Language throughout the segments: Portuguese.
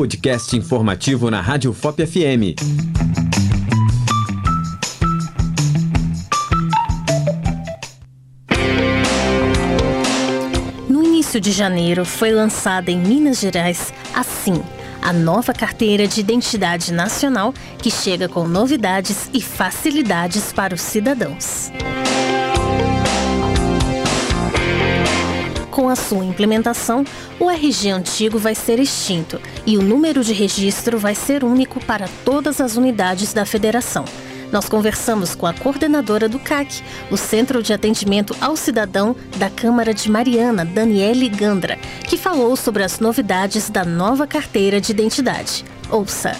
podcast informativo na Rádio FOP FM. No início de janeiro foi lançada em Minas Gerais assim a nova carteira de identidade nacional que chega com novidades e facilidades para os cidadãos. Com a sua implementação, o RG antigo vai ser extinto e o número de registro vai ser único para todas as unidades da federação. Nós conversamos com a coordenadora do CAC, o Centro de Atendimento ao Cidadão da Câmara de Mariana, Daniele Gandra, que falou sobre as novidades da nova carteira de identidade. Ouça.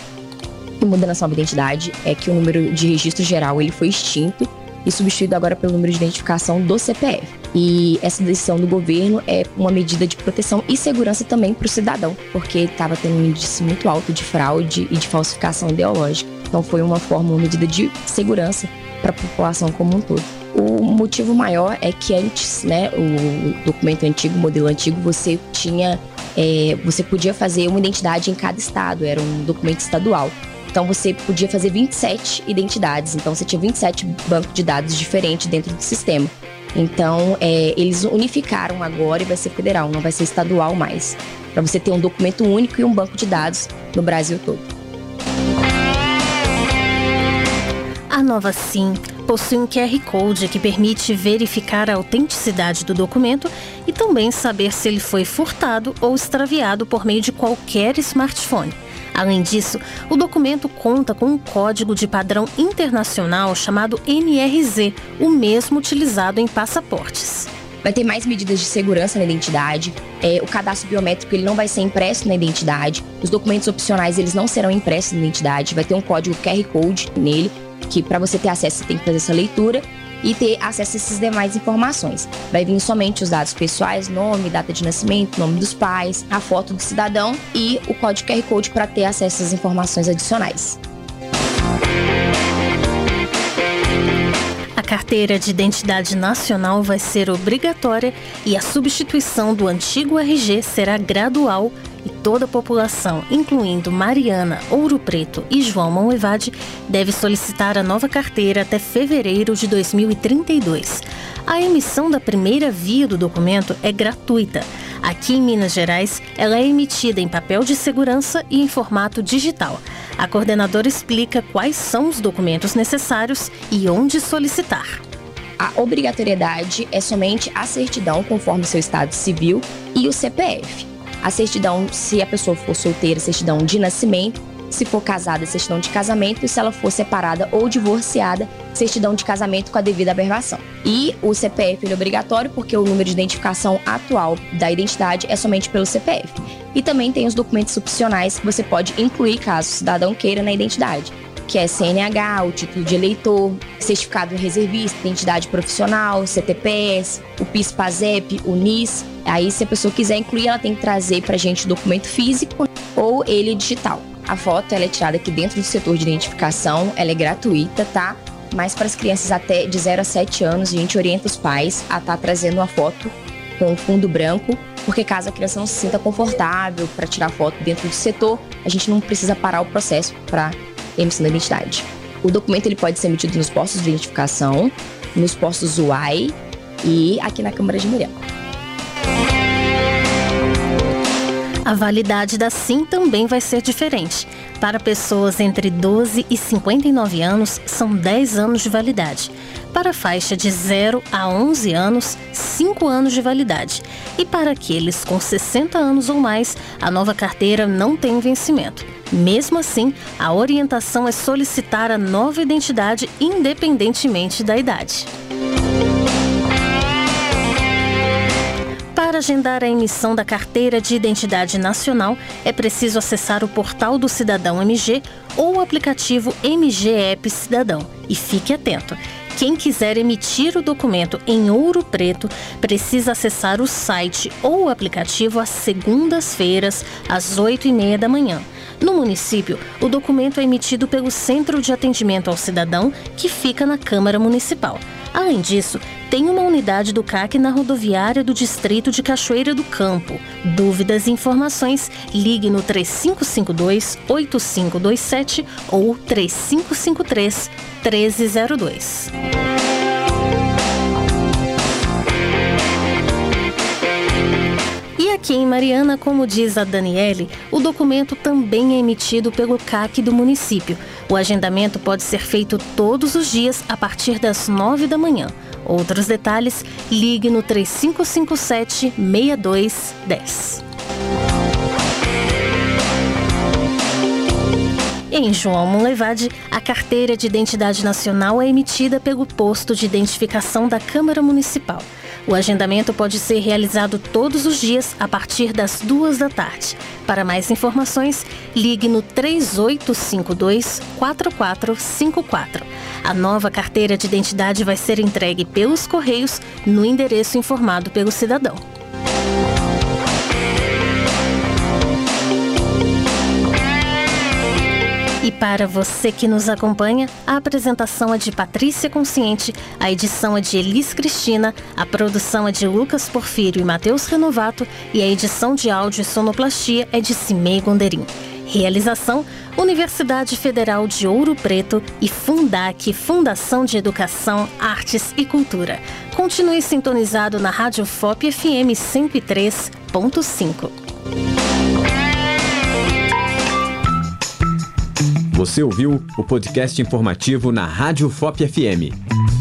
O que muda identidade é que o número de registro geral ele foi extinto e substituído agora pelo número de identificação do CPF. E essa decisão do governo é uma medida de proteção e segurança também para o cidadão, porque estava tendo um índice muito alto de fraude e de falsificação ideológica. Então foi uma forma, uma medida de segurança para a população como um todo. O motivo maior é que antes, né, o documento antigo, o modelo antigo, você tinha, é, você podia fazer uma identidade em cada estado, era um documento estadual. Então você podia fazer 27 identidades. Então você tinha 27 bancos de dados diferentes dentro do sistema. Então é, eles unificaram agora e vai ser federal, não vai ser estadual mais. Para você ter um documento único e um banco de dados no Brasil todo. A nova SIM possui um QR Code que permite verificar a autenticidade do documento e também saber se ele foi furtado ou extraviado por meio de qualquer smartphone. Além disso, o documento conta com um código de padrão internacional chamado NRZ, o mesmo utilizado em passaportes. Vai ter mais medidas de segurança na identidade. É, o cadastro biométrico ele não vai ser impresso na identidade. Os documentos opcionais eles não serão impressos na identidade. Vai ter um código QR Code nele que para você ter acesso você tem que fazer essa leitura e ter acesso a essas demais informações. Vai vir somente os dados pessoais, nome, data de nascimento, nome dos pais, a foto do cidadão e o código QR Code para ter acesso às informações adicionais. A carteira de identidade nacional vai ser obrigatória e a substituição do antigo RG será gradual toda a população, incluindo Mariana, Ouro Preto e João Monlevade, deve solicitar a nova carteira até fevereiro de 2032. A emissão da primeira via do documento é gratuita. Aqui em Minas Gerais, ela é emitida em papel de segurança e em formato digital. A coordenadora explica quais são os documentos necessários e onde solicitar. A obrigatoriedade é somente a certidão conforme seu estado civil e o CPF. A certidão, se a pessoa for solteira, certidão de nascimento. Se for casada, certidão de casamento. E se ela for separada ou divorciada, certidão de casamento com a devida aberração. E o CPF é obrigatório porque o número de identificação atual da identidade é somente pelo CPF. E também tem os documentos opcionais que você pode incluir caso o cidadão queira na identidade que é CNH, o título de eleitor, certificado reservista, identidade profissional, CTPS, o PIS-PASEP, o NIS. Aí, se a pessoa quiser incluir, ela tem que trazer para a gente o documento físico ou ele digital. A foto ela é tirada aqui dentro do setor de identificação, ela é gratuita, tá? Mas para as crianças até de 0 a 7 anos, a gente orienta os pais a estar tá trazendo uma foto com fundo branco, porque caso a criança não se sinta confortável para tirar foto dentro do setor, a gente não precisa parar o processo para emissão da identidade. O documento ele pode ser emitido nos postos de identificação, nos postos UAI e aqui na Câmara de Muriel. A validade da SIM também vai ser diferente. Para pessoas entre 12 e 59 anos, são 10 anos de validade. Para a faixa de 0 a 11 anos, 5 anos de validade. E para aqueles com 60 anos ou mais, a nova carteira não tem vencimento. Mesmo assim, a orientação é solicitar a nova identidade independentemente da idade. Para agendar a emissão da carteira de identidade nacional, é preciso acessar o portal do Cidadão MG ou o aplicativo MG App Cidadão. E fique atento. Quem quiser emitir o documento em ouro preto precisa acessar o site ou o aplicativo às segundas-feiras, às 8 e meia da manhã. No município, o documento é emitido pelo Centro de Atendimento ao Cidadão, que fica na Câmara Municipal. Além disso, tem uma unidade do CAC na rodoviária do Distrito de Cachoeira do Campo. Dúvidas e informações, ligue no 3552-8527 ou 3553-1302. Aqui em Mariana, como diz a Daniele, o documento também é emitido pelo CAC do município. O agendamento pode ser feito todos os dias a partir das 9 da manhã. Outros detalhes, ligue no 3557 6210. Em João Monlevade, a carteira de identidade nacional é emitida pelo posto de identificação da Câmara Municipal. O agendamento pode ser realizado todos os dias a partir das duas da tarde. Para mais informações, ligue no 3852 4454. A nova carteira de identidade vai ser entregue pelos Correios no endereço informado pelo cidadão. Para você que nos acompanha, a apresentação é de Patrícia Consciente, a edição é de Elis Cristina, a produção é de Lucas Porfírio e Matheus Renovato e a edição de áudio e sonoplastia é de Cimei Gonderim. Realização: Universidade Federal de Ouro Preto e Fundac, Fundação de Educação, Artes e Cultura. Continue sintonizado na Rádio FOP FM 103.5. Você ouviu o podcast informativo na Rádio FOP FM.